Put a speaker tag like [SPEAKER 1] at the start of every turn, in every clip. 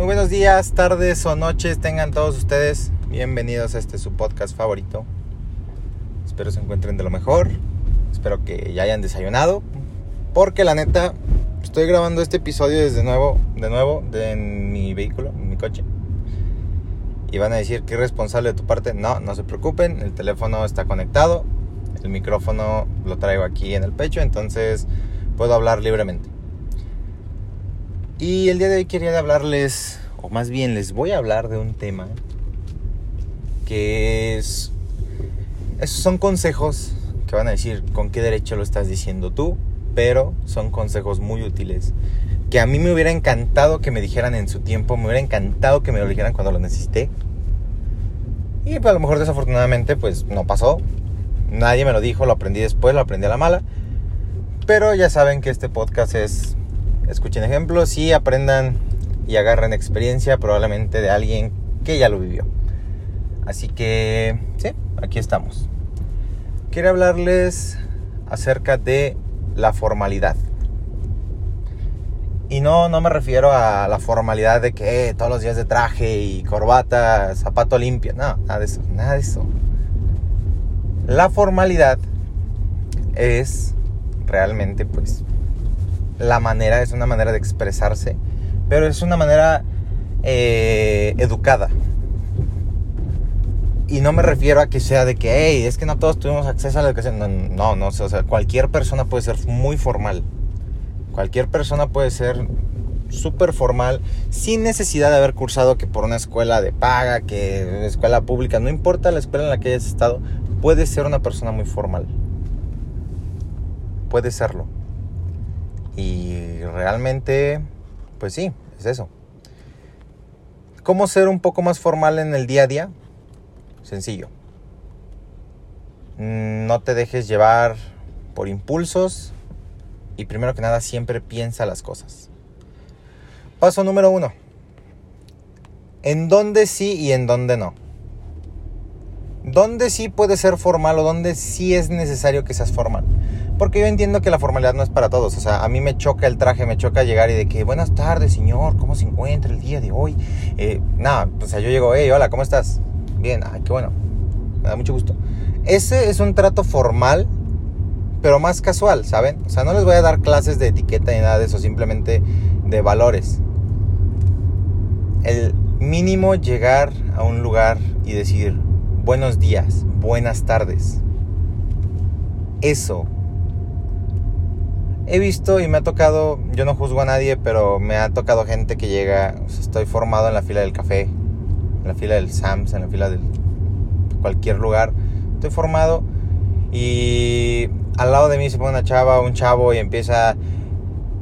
[SPEAKER 1] Muy buenos días, tardes o noches tengan todos ustedes. Bienvenidos a este su podcast favorito. Espero se encuentren de lo mejor. Espero que ya hayan desayunado. Porque la neta, estoy grabando este episodio desde nuevo, de nuevo, de, mi vehículo, en mi coche. Y van a decir que irresponsable de tu parte. No, no se preocupen. El teléfono está conectado. El micrófono lo traigo aquí en el pecho. Entonces puedo hablar libremente. Y el día de hoy quería hablarles, o más bien les voy a hablar de un tema que es... Esos son consejos que van a decir con qué derecho lo estás diciendo tú, pero son consejos muy útiles que a mí me hubiera encantado que me dijeran en su tiempo, me hubiera encantado que me lo dijeran cuando lo necesité. Y pues a lo mejor desafortunadamente pues no pasó. Nadie me lo dijo, lo aprendí después, lo aprendí a la mala. Pero ya saben que este podcast es escuchen ejemplos y aprendan y agarren experiencia probablemente de alguien que ya lo vivió. Así que, sí, aquí estamos. Quiero hablarles acerca de la formalidad. Y no, no me refiero a la formalidad de que eh, todos los días de traje y corbata, zapato limpio. No, nada de eso, nada de eso. La formalidad es realmente pues la manera, es una manera de expresarse, pero es una manera eh, educada. Y no me refiero a que sea de que, hey, es que no todos tuvimos acceso a la educación. No, no, no, o sea, cualquier persona puede ser muy formal. Cualquier persona puede ser súper formal, sin necesidad de haber cursado que por una escuela de paga, que escuela pública, no importa la escuela en la que hayas estado, puede ser una persona muy formal. Puede serlo. Y realmente, pues sí, es eso. ¿Cómo ser un poco más formal en el día a día? Sencillo. Mm, no te dejes llevar por impulsos y primero que nada siempre piensa las cosas. Paso número uno. ¿En dónde sí y en dónde no? ¿Dónde sí puede ser formal o dónde sí es necesario que seas formal? Porque yo entiendo que la formalidad no es para todos. O sea, a mí me choca el traje, me choca llegar y de que, buenas tardes, señor, ¿cómo se encuentra el día de hoy? Eh, nada, o sea, yo llego, hey, hola, ¿cómo estás? Bien, ay, qué bueno. Me da mucho gusto. Ese es un trato formal, pero más casual, ¿saben? O sea, no les voy a dar clases de etiqueta ni nada de eso, simplemente de valores. El mínimo llegar a un lugar y decir, buenos días, buenas tardes. Eso he visto y me ha tocado, yo no juzgo a nadie, pero me ha tocado gente que llega, estoy formado en la fila del café, en la fila del Sams, en la fila de cualquier lugar, estoy formado y al lado de mí se pone una chava, un chavo y empieza,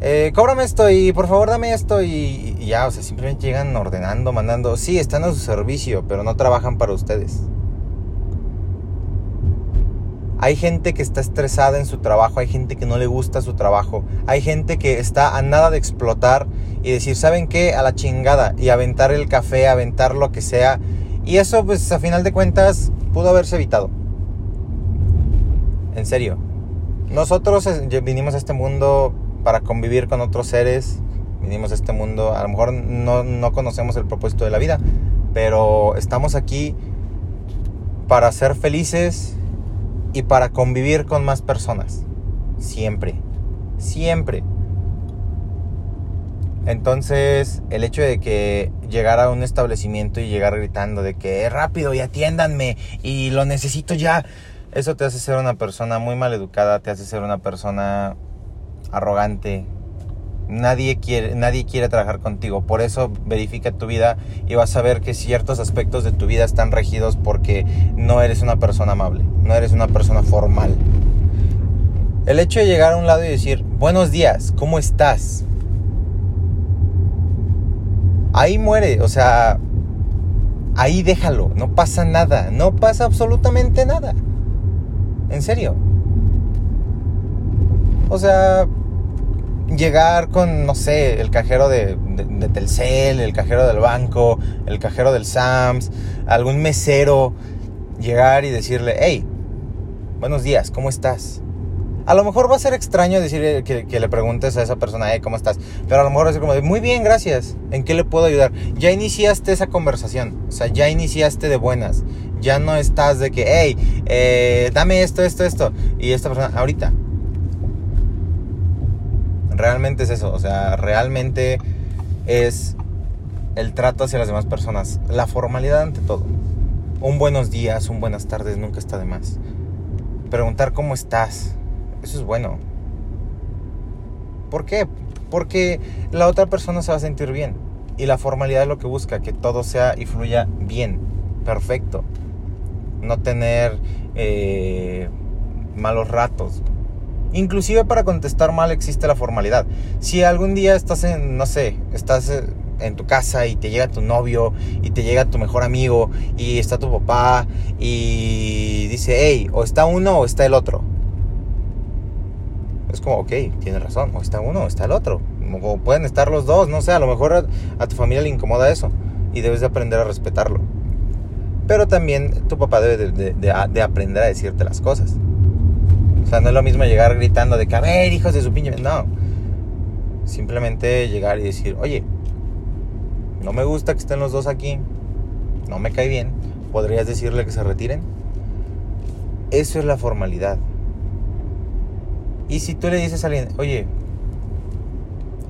[SPEAKER 1] eh, cóbrame esto y por favor dame esto y, y ya, o sea, simplemente llegan ordenando, mandando, sí, están a su servicio, pero no trabajan para ustedes. Hay gente que está estresada en su trabajo, hay gente que no le gusta su trabajo, hay gente que está a nada de explotar y decir, ¿saben qué? A la chingada y aventar el café, aventar lo que sea. Y eso pues a final de cuentas pudo haberse evitado. En serio. Nosotros eh, vinimos a este mundo para convivir con otros seres. Vinimos a este mundo, a lo mejor no, no conocemos el propósito de la vida, pero estamos aquí para ser felices y para convivir con más personas. Siempre. Siempre. Entonces, el hecho de que llegara a un establecimiento y llegar gritando de que es rápido y atiéndanme y lo necesito ya, eso te hace ser una persona muy mal educada, te hace ser una persona arrogante, Nadie quiere, nadie quiere trabajar contigo. Por eso verifica tu vida y vas a ver que ciertos aspectos de tu vida están regidos porque no eres una persona amable, no eres una persona formal. El hecho de llegar a un lado y decir, buenos días, ¿cómo estás? Ahí muere, o sea, ahí déjalo, no pasa nada, no pasa absolutamente nada. En serio. O sea, llegar con, no sé, el cajero de, Telcel, el cajero del banco, el cajero del Sams, algún mesero, llegar y decirle, hey, buenos días, ¿cómo estás? A lo mejor va a ser extraño decir que, le preguntes a esa persona, ¿cómo estás? Pero a lo mejor va a ser como de, muy bien, gracias. ¿En qué le puedo ayudar? Ya iniciaste esa conversación. O sea, ya iniciaste de buenas. Ya no estás de que, hey, eh, dame esto, esto, esto. Y esta persona, ahorita. Realmente es eso. O sea, realmente es el trato hacia las demás personas. La formalidad ante todo. Un buenos días, un buenas tardes nunca está de más. Preguntar cómo estás eso es bueno. ¿Por qué? Porque la otra persona se va a sentir bien. Y la formalidad es lo que busca, que todo sea y fluya bien, perfecto. No tener eh, malos ratos. Inclusive para contestar mal existe la formalidad. Si algún día estás en, no sé, estás eh, en tu casa y te llega tu novio y te llega tu mejor amigo y está tu papá y dice, hey, o está uno o está el otro es como, ok, tiene razón, o está uno o está el otro. O pueden estar los dos, no sé, a lo mejor a, tu familia le incomoda eso y debes de aprender a respetarlo. Pero también tu papá debe de, aprender a decirte las cosas. O sea, no es lo mismo llegar gritando de que, a ver, hijos de su pinche... No. Simplemente llegar y decir, oye, no me gusta que estén los dos aquí, no me cae bien, ¿podrías decirle que se retiren? Eso es la formalidad. Y si tú le dices a alguien, oye,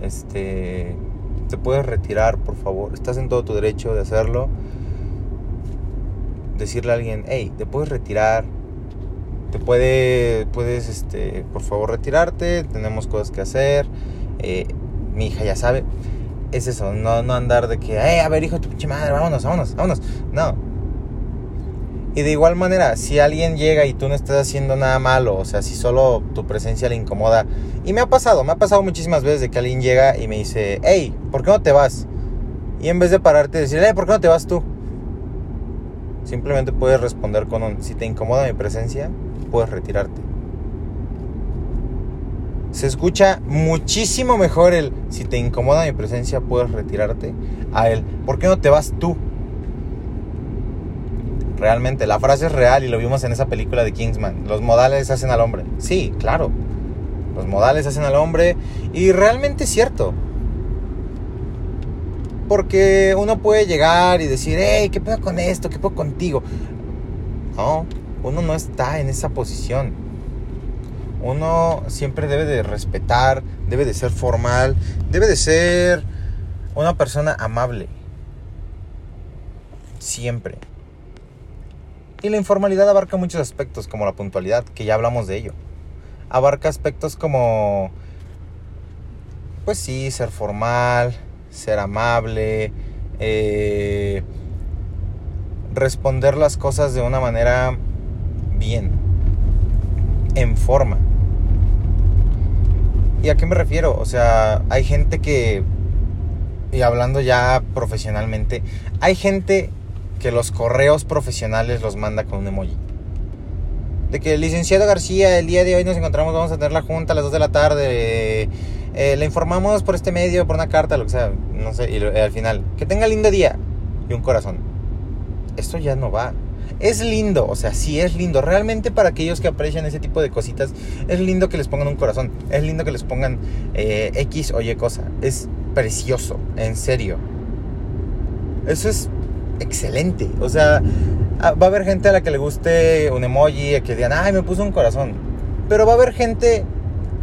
[SPEAKER 1] este, te puedes retirar, por favor, estás en todo tu derecho de hacerlo. Decirle a alguien, hey, te puedes retirar, te puede, puedes, este, por favor, retirarte, tenemos cosas que hacer, eh, mi hija ya sabe. Es eso, no, no andar de que, hey, a ver, hijo de tu pinche madre, vámonos, vámonos, vámonos. No, y de igual manera, si alguien llega y tú no estás haciendo nada malo, o sea, si solo tu presencia le incomoda, y me ha pasado, me ha pasado muchísimas veces de que alguien llega y me dice, hey, ¿por qué no te vas? Y en vez de pararte y decir, hey, ¿por qué no te vas tú? Simplemente puedes responder con un, si te incomoda mi presencia, puedes retirarte. Se escucha muchísimo mejor el, si te incomoda mi presencia, puedes retirarte, a el, ¿por qué no te vas tú? realmente. La frase es real y lo vimos en esa película de Kingsman. Los modales hacen al hombre. Sí, claro. Los modales hacen al hombre y realmente es cierto. Porque uno puede llegar y decir, hey, ¿qué pedo con esto? ¿Qué pedo contigo? No, uno no está en esa posición. Uno siempre debe de respetar, debe de ser formal, debe de ser una persona amable. Siempre. Y la informalidad abarca muchos aspectos, como la puntualidad, que ya hablamos de ello. Abarca aspectos como, pues sí, ser formal, ser amable, eh, responder las cosas de una manera bien, en forma. ¿Y a qué me refiero? O sea, hay gente que, y hablando ya profesionalmente, hay gente que los correos profesionales los manda con un emoji. De que licenciado García, el día de hoy nos encontramos, vamos a tener la junta a las 2 de la tarde. Eh, le informamos por este medio, por una carta, lo que sea, no sé, y eh, al final, que tenga lindo día y un corazón. Esto ya no va. Es lindo, o sea, sí es lindo. Realmente para aquellos que aprecian ese tipo de cositas, es lindo que les pongan un corazón. Es lindo que les pongan eh, X o Y cosa. Es precioso, en serio. Eso es excelente. O sea, ah, va a haber gente a la que le guste un emoji, a que digan, ay, me puso un corazón. Pero va a haber gente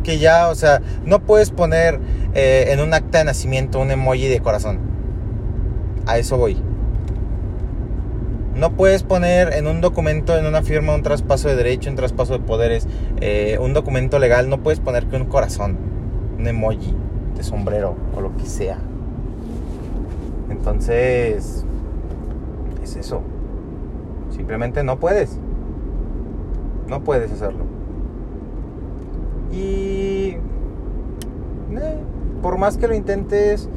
[SPEAKER 1] que ya, o sea, no puedes poner eh, en un acta de nacimiento un emoji de corazón. A eso voy. No puedes poner en un documento, en una firma, un traspaso de derecho, un traspaso de poderes, eh, un documento legal, no puedes poner que un corazón, un emoji de sombrero o lo que sea. Entonces, es eso. Simplemente no puedes. No puedes hacerlo. Y... Eh, por más que lo intentes,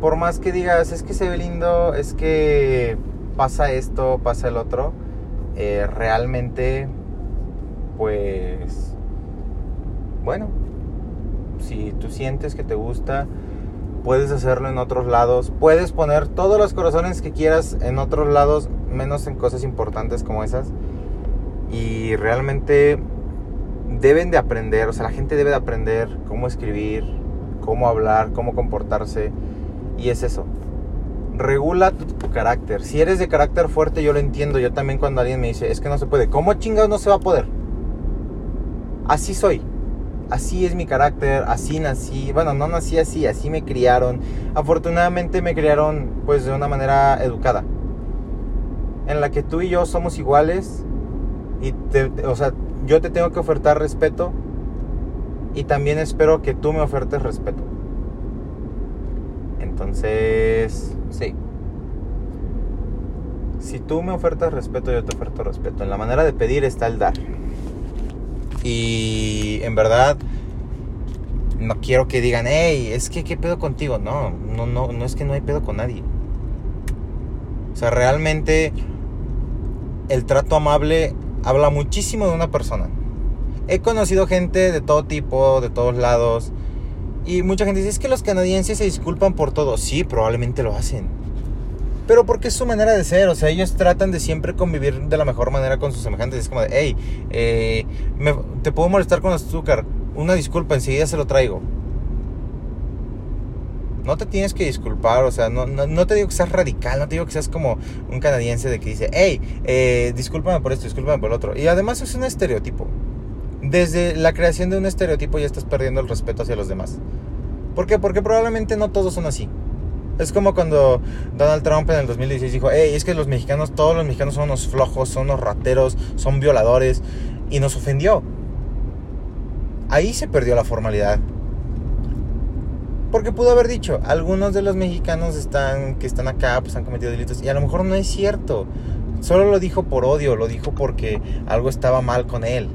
[SPEAKER 1] por más que digas, es que se ve lindo, es que pasa esto, pasa el otro, eh, realmente, pues, bueno, si tú sientes que te gusta, puedes hacerlo en otros lados, puedes poner todos los corazones que quieras en otros lados, menos en cosas importantes como esas. Y realmente deben de aprender, o sea, la gente debe de aprender cómo escribir, cómo hablar, cómo comportarse. Y es eso. Regula tu, carácter. Si eres de carácter fuerte, yo lo entiendo. Yo también cuando alguien me dice, es que no se puede. ¿Cómo chingados no se va a poder? Así soy. Así es mi carácter, así nací. Bueno, no nací así, así me criaron. Afortunadamente me criaron pues de una manera educada. En la que tú y yo somos iguales. Y o sea, yo te tengo que ofertar respeto y también espero que tú me ofertes respeto. Entonces, sí. Si tú me ofertas respeto, yo te oferto respeto. En la manera de pedir está el dar. Y en verdad, no quiero que digan, hey, es que qué pedo contigo. No, no, no, no es que no hay pedo con nadie. O sea, realmente el trato amable habla muchísimo de una persona. He conocido gente de todo tipo, de todos lados. Y mucha gente dice, es que los canadienses se disculpan por todo. Sí, probablemente lo hacen. Pero porque es su manera de ser. O sea, ellos tratan de siempre convivir de la mejor manera con sus semejantes. Es como de, hey, eh, te puedo molestar con azúcar. Una disculpa, enseguida se lo traigo no te tienes que disculpar, o sea, no, no, te digo que seas radical, no te digo que seas como un canadiense de que dice, hey, eh, discúlpame por esto, discúlpame por el otro. Y además es un estereotipo. Desde la creación de un estereotipo ya estás perdiendo el respeto hacia los demás. ¿Por qué? Porque probablemente no todos son así. Es como cuando Donald Trump en el 2016 dijo, hey, es que los mexicanos, todos los mexicanos son unos flojos, son unos rateros, son violadores, y nos ofendió. Ahí se perdió la formalidad. Porque pudo haber dicho, algunos de los mexicanos están, que están acá pues han cometido delitos. Y a lo mejor no es cierto. Solo lo dijo por odio, lo dijo porque algo estaba mal con él.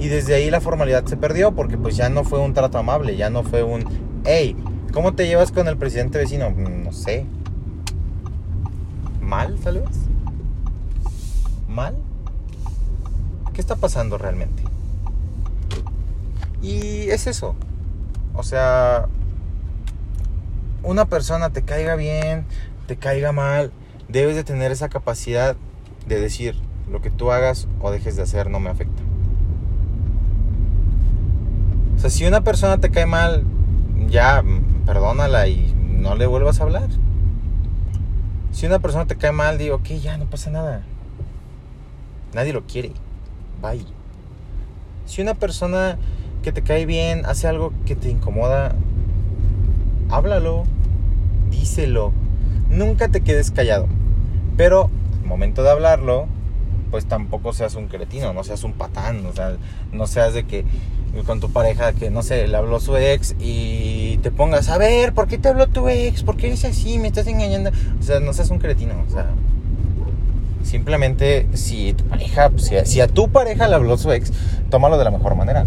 [SPEAKER 1] Y desde ahí la formalidad se perdió porque pues ya no fue un trato amable, ya no fue un, hey, ¿cómo te llevas con el presidente vecino? Mm, no sé. ¿Mal, tal vez? ¿Mal? ¿Qué está pasando realmente? Y es eso. O sea, una persona te caiga bien, te caiga mal, debes de tener esa capacidad de decir lo que tú hagas o dejes de hacer no me afecta. O sea, si una persona te cae mal, ya perdónala y no le vuelvas a hablar. Si una persona te cae mal, digo, ok, ya no pasa nada. Nadie lo quiere. Bye. Si una persona que te cae bien, hace algo que te incomoda, háblalo, díselo. Nunca te quedes callado. Pero al momento de hablarlo, pues tampoco seas un cretino, no seas un patán, o sea, no seas de que con tu pareja que no sé, le habló su ex y te pongas, a ver, ¿por qué te habló tu ex? ¿Por qué eres así? ¿Me estás engañando? O sea, no seas un cretino, o sea, simplemente si tu pareja, si a tu pareja le habló su ex, tómalo de la mejor manera.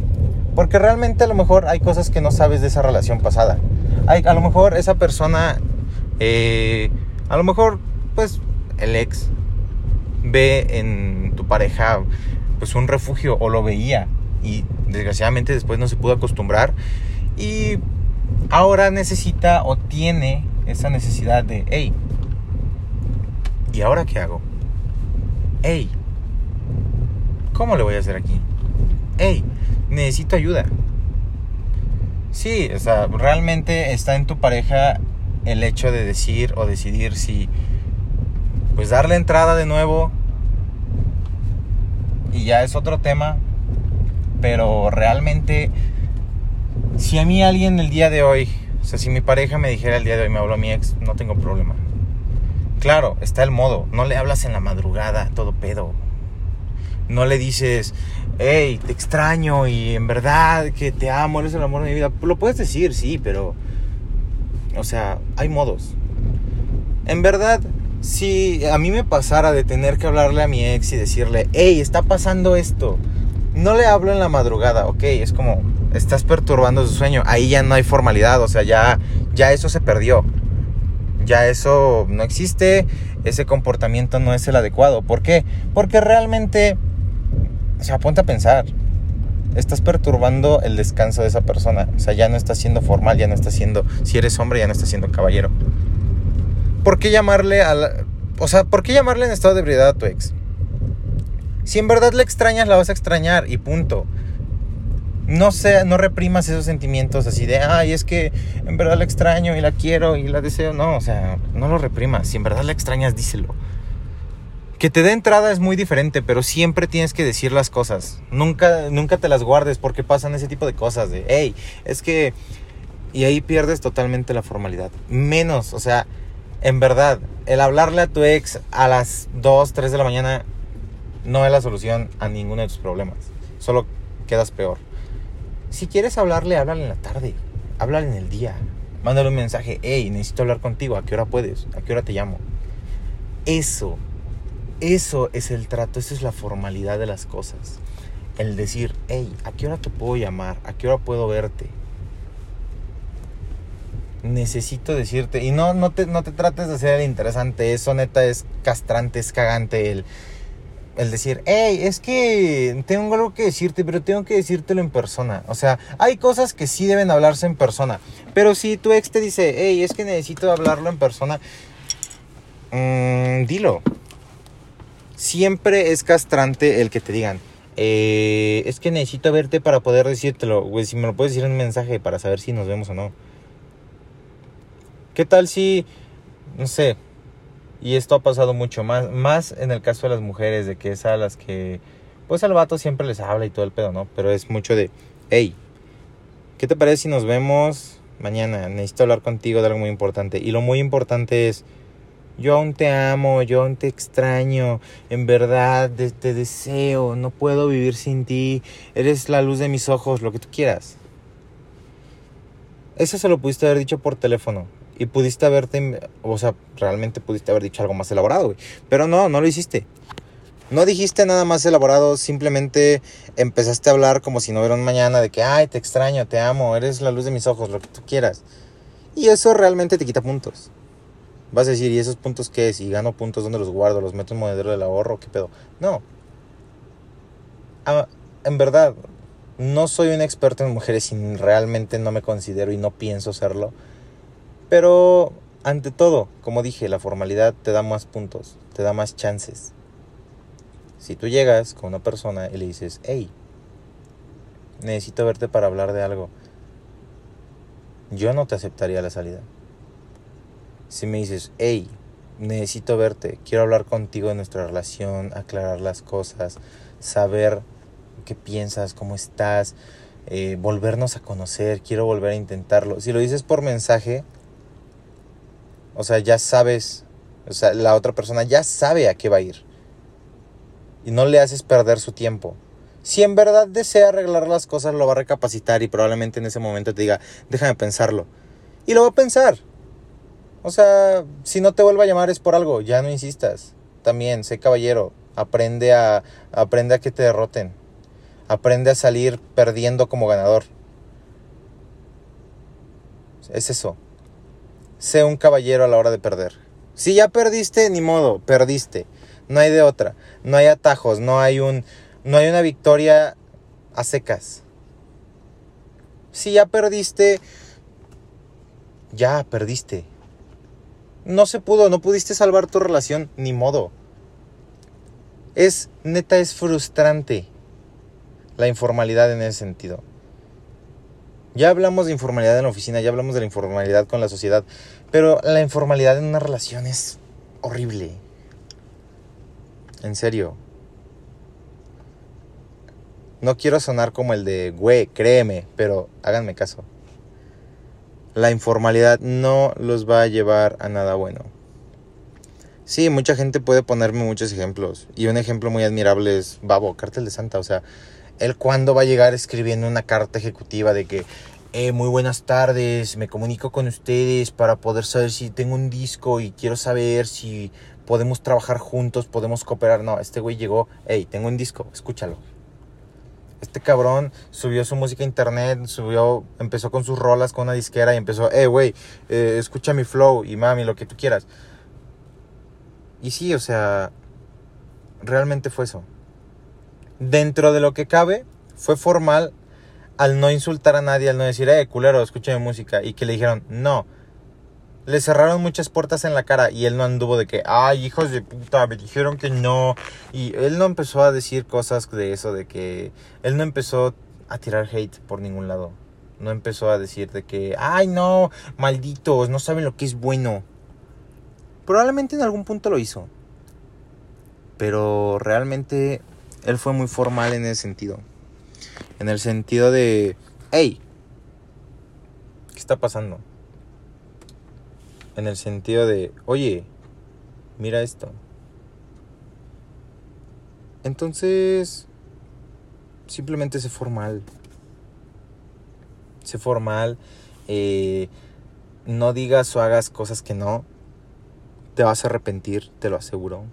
[SPEAKER 1] Porque realmente a lo mejor hay cosas que no sabes de esa relación pasada. Hay, a lo mejor esa persona, eh, a lo mejor pues el ex ve en tu pareja pues un refugio o lo veía y desgraciadamente después no se pudo acostumbrar y ahora necesita o tiene esa necesidad de, hey, ¿y ahora qué hago? Hey, ¿cómo le voy a hacer aquí? Hey, necesito ayuda. Sí, o sea, realmente está en tu pareja el hecho de decir o decidir si, pues darle entrada de nuevo. Y ya es otro tema. Pero realmente, si a mí alguien el día de hoy, o sea, si mi pareja me dijera el día de hoy, me habló mi ex, no tengo problema. Claro, está el modo, no le hablas en la madrugada, todo pedo. No le dices, hey, te extraño y en verdad que te amo, eres el amor de mi vida. Lo puedes decir, sí, pero... O sea, hay modos. En verdad, si a mí me pasara de tener que hablarle a mi ex y decirle, hey, está pasando esto, no le hablo en la madrugada, ok, es como, estás perturbando su sueño, ahí ya no hay formalidad, o sea, ya, ya eso se perdió, ya eso no existe, ese comportamiento no es el adecuado, ¿por qué? Porque realmente o sea, ponte a pensar. Estás perturbando el descanso de esa persona. O sea, ya no está siendo formal, ya no está siendo. Si eres hombre, ya no está siendo caballero. ¿Por qué llamarle a O sea, ¿por qué llamarle en estado de ebriedad a tu ex? Si en verdad la extrañas, la vas a extrañar y punto. No, sé, no reprimas esos sentimientos así de, ay, es que en verdad la extraño y la quiero y la deseo. No, o sea, no lo reprimas. Si en verdad la extrañas, díselo. Que te dé entrada es muy diferente, pero siempre tienes que decir las cosas. Nunca, nunca te las guardes porque pasan ese tipo de cosas de, hey, es que... Y ahí pierdes totalmente la formalidad. Menos, o sea, en verdad, el hablarle a tu ex a las 2, 3 de la mañana no es la solución a ninguno de tus problemas. Solo quedas peor. Si quieres hablarle, háblale en la tarde. Háblale en el día. Mándale un mensaje. Hey, necesito hablar contigo. ¿A qué hora puedes? ¿A qué hora te llamo? Eso eso es el trato, esa es la formalidad de las cosas. El decir, hey, ¿a qué hora te puedo llamar? ¿A qué hora puedo verte? Necesito decirte, y no, no, te, no te trates de hacer el interesante, eso neta es castrante, es cagante el, el decir, hey, es que tengo algo que decirte, pero tengo que decírtelo en persona. O sea, hay cosas que sí deben hablarse en persona. Pero si tu ex te dice, hey, es que necesito hablarlo en persona, mmm, dilo siempre es castrante el que te digan, eh, es que necesito verte para poder decírtelo, güey, si me lo puedes decir en un mensaje para saber si nos vemos o no. ¿Qué tal si, no sé, y esto ha pasado mucho más, más en el caso de las mujeres, de que es a las que, pues al vato siempre les habla y todo el pedo, ¿no? Pero es mucho de, hey, ¿qué te parece si nos vemos mañana? Necesito hablar contigo de algo muy importante. Y lo muy importante es, yo aún te amo, yo aún te extraño, en verdad te deseo, no puedo vivir sin ti, eres la luz de mis ojos, lo que tú quieras. Eso se lo pudiste haber dicho por teléfono y pudiste haberte, o sea, realmente pudiste haber dicho algo más elaborado. Pero no, no lo hiciste. No dijiste nada más elaborado, simplemente empezaste a hablar como si no hubiera un mañana de que, ay, te extraño, te amo, eres la luz de mis ojos, lo que tú quieras. Y eso realmente te quita puntos. Vas a decir, ¿y esos puntos qué es? ¿Y gano puntos? ¿Dónde los guardo? ¿Los meto en monedero del ahorro? ¿Qué pedo? No. Ah, en verdad, no soy un experto en mujeres y realmente no me considero y no pienso serlo. Pero, ante todo, como dije, la formalidad te da más puntos, te da más chances. Si tú llegas con una persona y le dices, hey, necesito verte para hablar de algo, yo no te aceptaría la salida si me dices, hey, necesito verte, quiero hablar contigo de nuestra relación, aclarar las cosas, saber qué piensas, cómo estás, eh, volvernos a conocer, quiero volver a intentarlo. Si lo dices por mensaje, o sea, ya sabes, o sea, la otra persona ya sabe a qué va a ir. Y no le haces perder su tiempo. Si en verdad desea arreglar las cosas, lo va a recapacitar y probablemente en ese momento te diga, déjame pensarlo. Y lo va a pensar. O sea, si no te vuelve a llamar es por algo, ya no insistas. También, sé caballero, aprende a, aprende a que te derroten. Aprende a salir perdiendo como ganador. Es eso. Sé un caballero a la hora de perder. Si ya perdiste, ni modo, perdiste. No hay de otra. No hay atajos, no hay un no hay una victoria a secas. Si ya perdiste, ya perdiste no se pudo, no pudiste salvar tu relación, ni modo. Es, neta, es frustrante la informalidad en ese sentido. Ya hablamos de informalidad en la oficina, ya hablamos de la informalidad con la sociedad, pero la informalidad en una relación es horrible. En serio. No quiero sonar como el de, güey, créeme, pero háganme caso la informalidad no los va a llevar a nada bueno. Sí, mucha gente puede ponerme muchos ejemplos. Y un ejemplo muy admirable es Babo, Cártel de Santa. O sea, él cuando va a llegar escribiendo una carta ejecutiva de que, eh, muy buenas tardes, me comunico con ustedes para poder saber si tengo un disco y quiero saber si podemos trabajar juntos, podemos cooperar. No, este güey llegó, hey, tengo un disco, escúchalo este cabrón subió su música a internet, subió, empezó con sus rolas con una disquera y empezó, eh, güey, eh, escucha mi flow y mami, lo que tú quieras. Y sí, o sea, realmente fue eso. Dentro de lo que cabe, fue formal al no insultar a nadie, al no decir, eh, culero, escucha mi música. Y que le dijeron, no, Le cerraron muchas puertas en la cara y él no anduvo de que, ay, hijos de puta, me dijeron que no. Y él no empezó a decir cosas de eso, de que él no empezó a tirar hate por ningún lado. No empezó a decir de que, ay, no, malditos, no saben lo que es bueno. Probablemente en algún punto lo hizo. Pero realmente él fue muy formal en ese sentido. En el sentido de, hey, ¿qué está pasando? En el sentido de, oye, mira esto. Entonces, simplemente sé formal. Sé formal. Eh, no digas o hagas cosas que no. Te vas a arrepentir, te lo aseguro.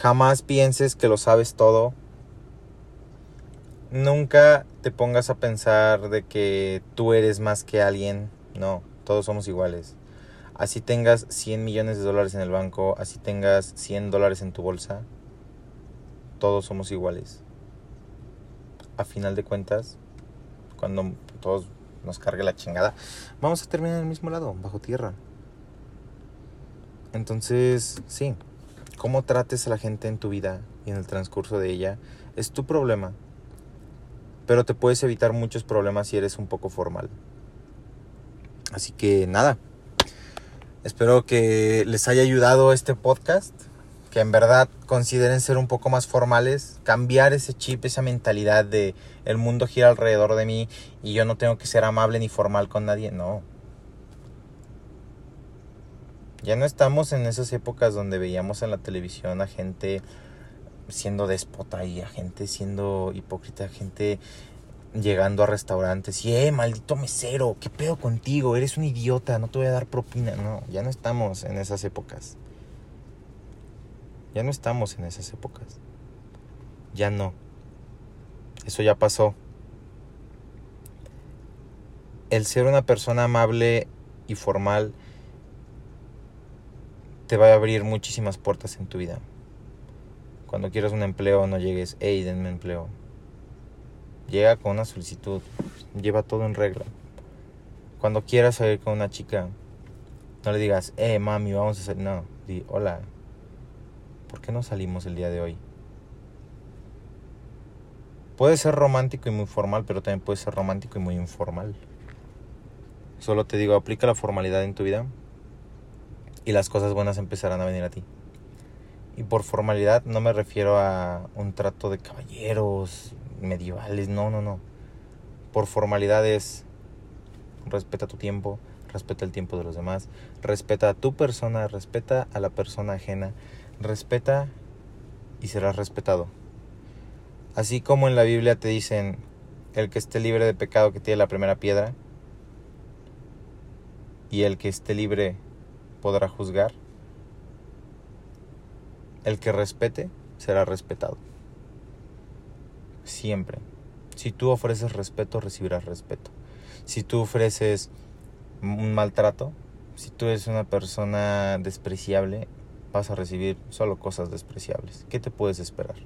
[SPEAKER 1] Jamás pienses que lo sabes todo. Nunca te pongas a pensar de que tú eres más que alguien. No, todos somos iguales. Así tengas 100 millones de dólares en el banco, así tengas 100 dólares en tu bolsa, todos somos iguales. A final de cuentas, cuando todos nos cargue la chingada, vamos a terminar en el mismo lado, bajo tierra. Entonces, sí, cómo trates a la gente en tu vida y en el transcurso de ella es tu problema. Pero te puedes evitar muchos problemas si eres un poco formal. Así que nada. Espero que les haya ayudado este podcast. Que en verdad consideren ser un poco más formales. Cambiar ese chip, esa mentalidad de el mundo gira alrededor de mí y yo no tengo que ser amable ni formal con nadie. No, ya no estamos en esas épocas donde veíamos en la televisión a gente siendo déspota y a gente siendo hipócrita, gente llegando a restaurantes y, eh, maldito mesero, ¿qué pedo contigo? Eres un idiota, no te voy a dar propina. No, ya no estamos en esas épocas. Ya no estamos en esas épocas. Ya no. Eso ya pasó. El ser una persona amable y formal te va a abrir muchísimas puertas en tu vida. Cuando quieras un empleo, no llegues, hey, denme empleo. Llega con una solicitud, lleva todo en regla. Cuando quieras salir con una chica, no le digas, eh, mami, vamos a hacer. No, di, hola, ¿por qué no salimos el día de hoy? Puede ser romántico y muy formal, pero también puede ser romántico y muy informal. Solo te digo, aplica la formalidad en tu vida y las cosas buenas empezarán a venir a ti. Y por formalidad no me refiero a un trato de caballeros medievales, no, no, no. Por formalidad es respeta tu tiempo, respeta el tiempo de los demás, respeta a tu persona, respeta a la persona ajena, respeta y serás respetado. Así como en la Biblia te dicen, el que esté libre de pecado que tiene la primera piedra, y el que esté libre podrá juzgar. El que respete será respetado. Siempre. Si tú ofreces respeto, recibirás respeto. Si tú ofreces un maltrato, si tú eres una persona despreciable, vas a recibir solo cosas despreciables. ¿Qué te puedes esperar?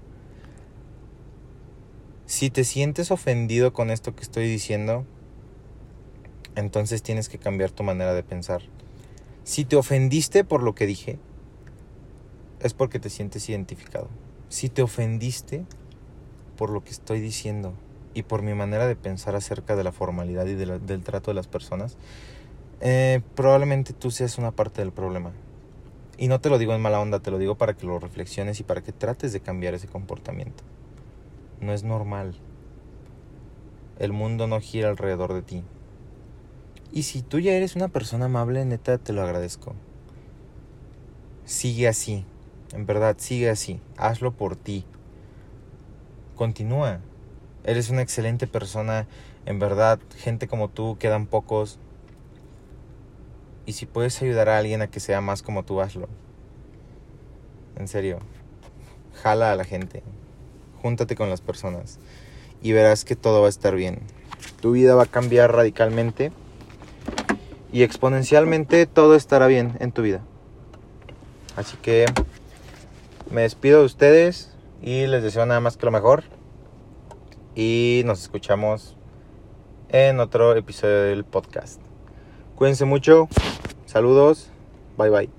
[SPEAKER 1] Si te sientes ofendido con esto que estoy diciendo, entonces tienes que cambiar tu manera de pensar. Si te ofendiste por lo que dije, es porque te sientes identificado. Si te ofendiste por lo que estoy diciendo y por mi manera de pensar acerca de la formalidad y del trato de las personas, eh, probablemente tú seas una parte del problema. Y no te lo digo en mala onda, te lo digo para que lo reflexiones y para que trates de cambiar ese comportamiento. No es normal. El mundo no gira alrededor de ti. Y si tú ya eres una persona amable, neta, te lo agradezco. Sigue así, en verdad, sigue así. Hazlo por ti. Continúa. Eres una excelente persona, en verdad, gente como tú quedan pocos. Y si puedes ayudar a alguien a que sea más como tú, hazlo. En serio. Jala a la gente. Júntate con las personas. Y verás que todo va a estar bien. Tu vida va a cambiar radicalmente y exponencialmente todo estará bien en tu vida. Así que me despido de ustedes y les deseo nada más que lo mejor. Y nos escuchamos en otro episodio del podcast. Cuídense mucho. Saludos. Bye bye.